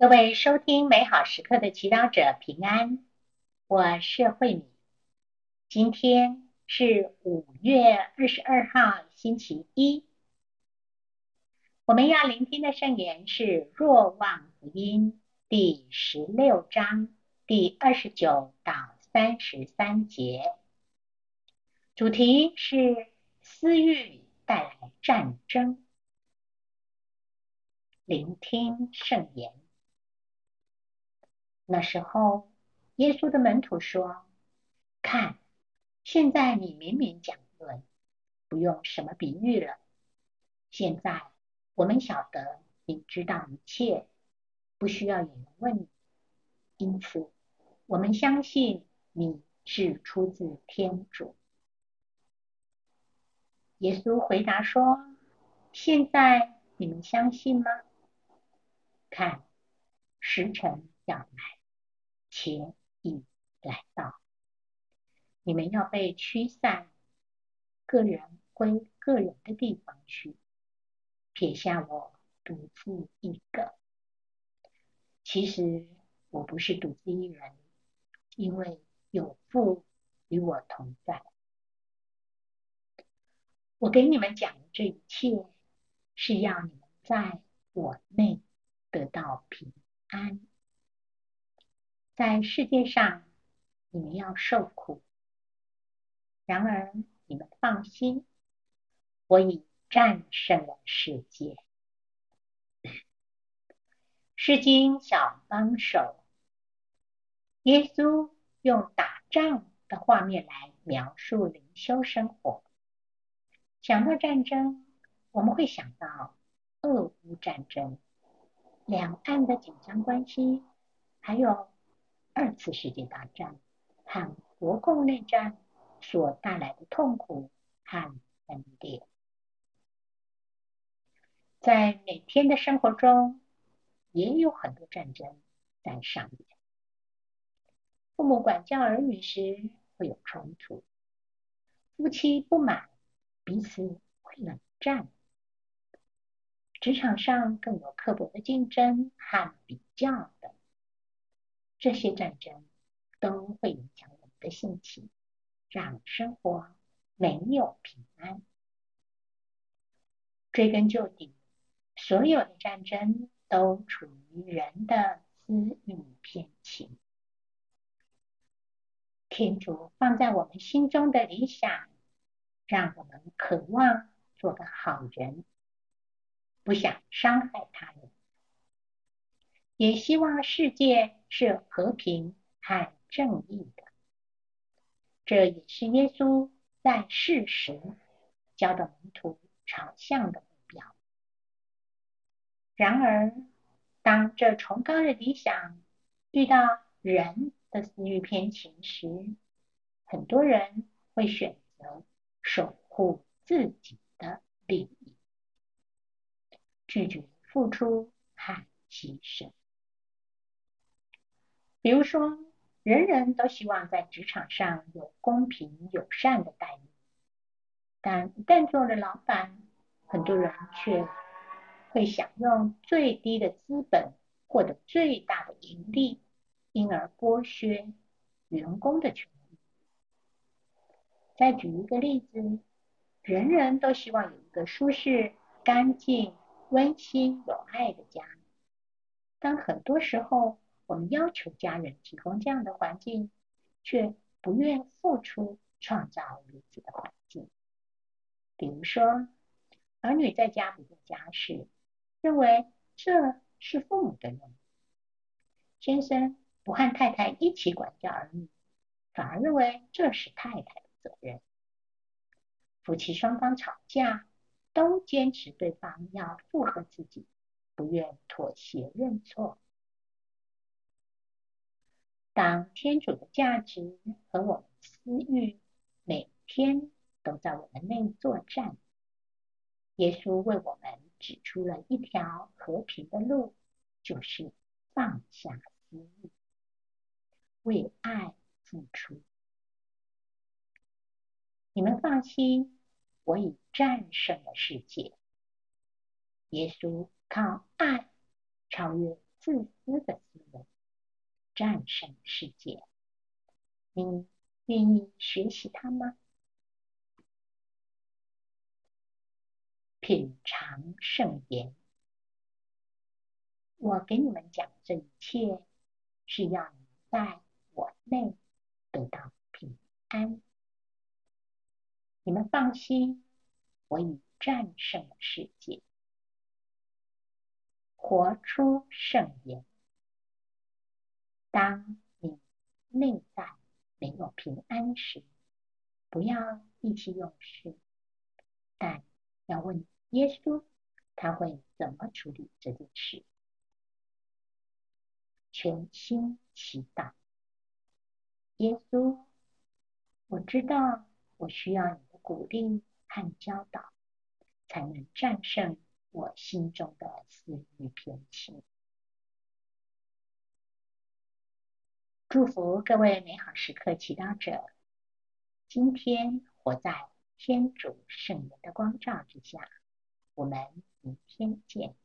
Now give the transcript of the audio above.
各位收听美好时刻的祈祷者平安，我是慧敏。今天是五月二十二号，星期一。我们要聆听的圣言是《若望福音》第十六章第二十九到三十三节，主题是私欲带来战争。聆听圣言。那时候，耶稣的门徒说：“看，现在你明明讲论，不用什么比喻了。现在我们晓得你知道一切，不需要有人问你。因此，我们相信你是出自天主。”耶稣回答说：“现在你们相信吗？看，时辰要来。”且已来到，你们要被驱散，个人归个人的地方去，撇下我独自一个。其实我不是独自一人，因为有父与我同在。我给你们讲的这一切，是要你们在我内得到平安。在世界上，你们要受苦。然而，你们放心，我已战胜了世界。诗经小帮手，耶稣用打仗的画面来描述灵修生活。想到战争，我们会想到俄乌战争、两岸的紧张关系，还有。二次世界大战和国共内战所带来的痛苦和分裂，在每天的生活中，也有很多战争在上演。父母管教儿女时会有冲突，夫妻不满，彼此会冷战，职场上更有刻薄的竞争和比较。这些战争都会影响我们的性情，让生活没有平安。追根究底，所有的战争都处于人的私欲偏情。天主放在我们心中的理想，让我们渴望做个好人，不想伤害他人。也希望世界是和平和正义的，这也是耶稣在世时教导门徒朝向的目标。然而，当这崇高的理想遇到人的私欲偏情时，很多人会选择守护自己的利益，拒绝付出和牺牲。比如说，人人都希望在职场上有公平友善的待遇，但一旦做了老板，很多人却会想用最低的资本获得最大的盈利，因而剥削员工的权利。再举一个例子，人人都希望有一个舒适、干净、温馨、有爱的家，但很多时候，我们要求家人提供这样的环境，却不愿付出创造如此的环境。比如说，儿女在家不做家事，认为这是父母的任务；先生不和太太一起管教儿女，反而认为这是太太的责任。夫妻双方吵架，都坚持对方要附和自己，不愿妥协认错。当天主的价值和我们私欲每天都在我们内作战，耶稣为我们指出了一条和平的路，就是放下私欲，为爱付出。你们放心，我已战胜了世界。耶稣靠爱超越自私的思维，战胜世界。你愿意学习它吗？品尝圣言。我给你们讲这一切，是要你在我内得到平安。你们放心，我已战胜了世界。活出圣言。当你内在没有平安时，不要意气用事，但要问耶稣，他会怎么处理这件事。全心祈祷，耶稣，我知道我需要你的鼓励和教导，才能战胜我心中的私欲偏情。祝福各位美好时刻祈祷者，今天活在天主圣言的光照之下。我们明天见。